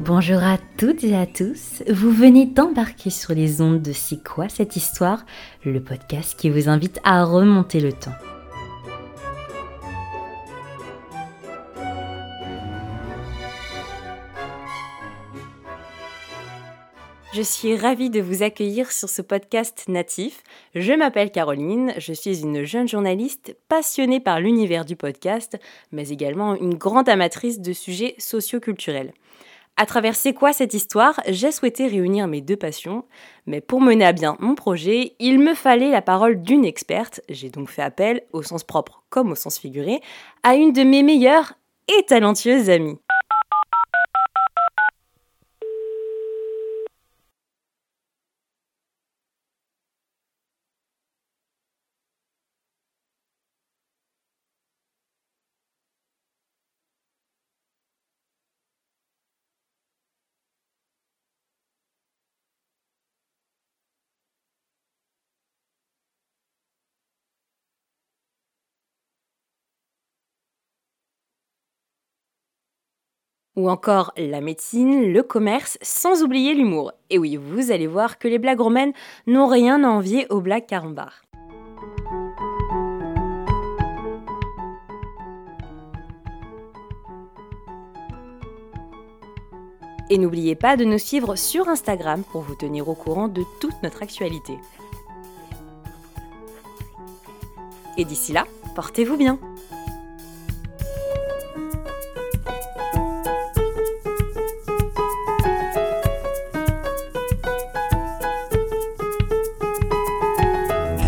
Bonjour à toutes et à tous. Vous venez d'embarquer sur les ondes de C'est quoi cette histoire Le podcast qui vous invite à remonter le temps. Je suis ravie de vous accueillir sur ce podcast natif. Je m'appelle Caroline, je suis une jeune journaliste passionnée par l'univers du podcast, mais également une grande amatrice de sujets socioculturels. À travers C'est quoi cette histoire, j'ai souhaité réunir mes deux passions, mais pour mener à bien mon projet, il me fallait la parole d'une experte, j'ai donc fait appel, au sens propre comme au sens figuré, à une de mes meilleures et talentueuses amies. Ou encore la médecine, le commerce, sans oublier l'humour. Et oui, vous allez voir que les blagues romaines n'ont rien à envier aux blagues carambar. Et n'oubliez pas de nous suivre sur Instagram pour vous tenir au courant de toute notre actualité. Et d'ici là, portez-vous bien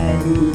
yeah you.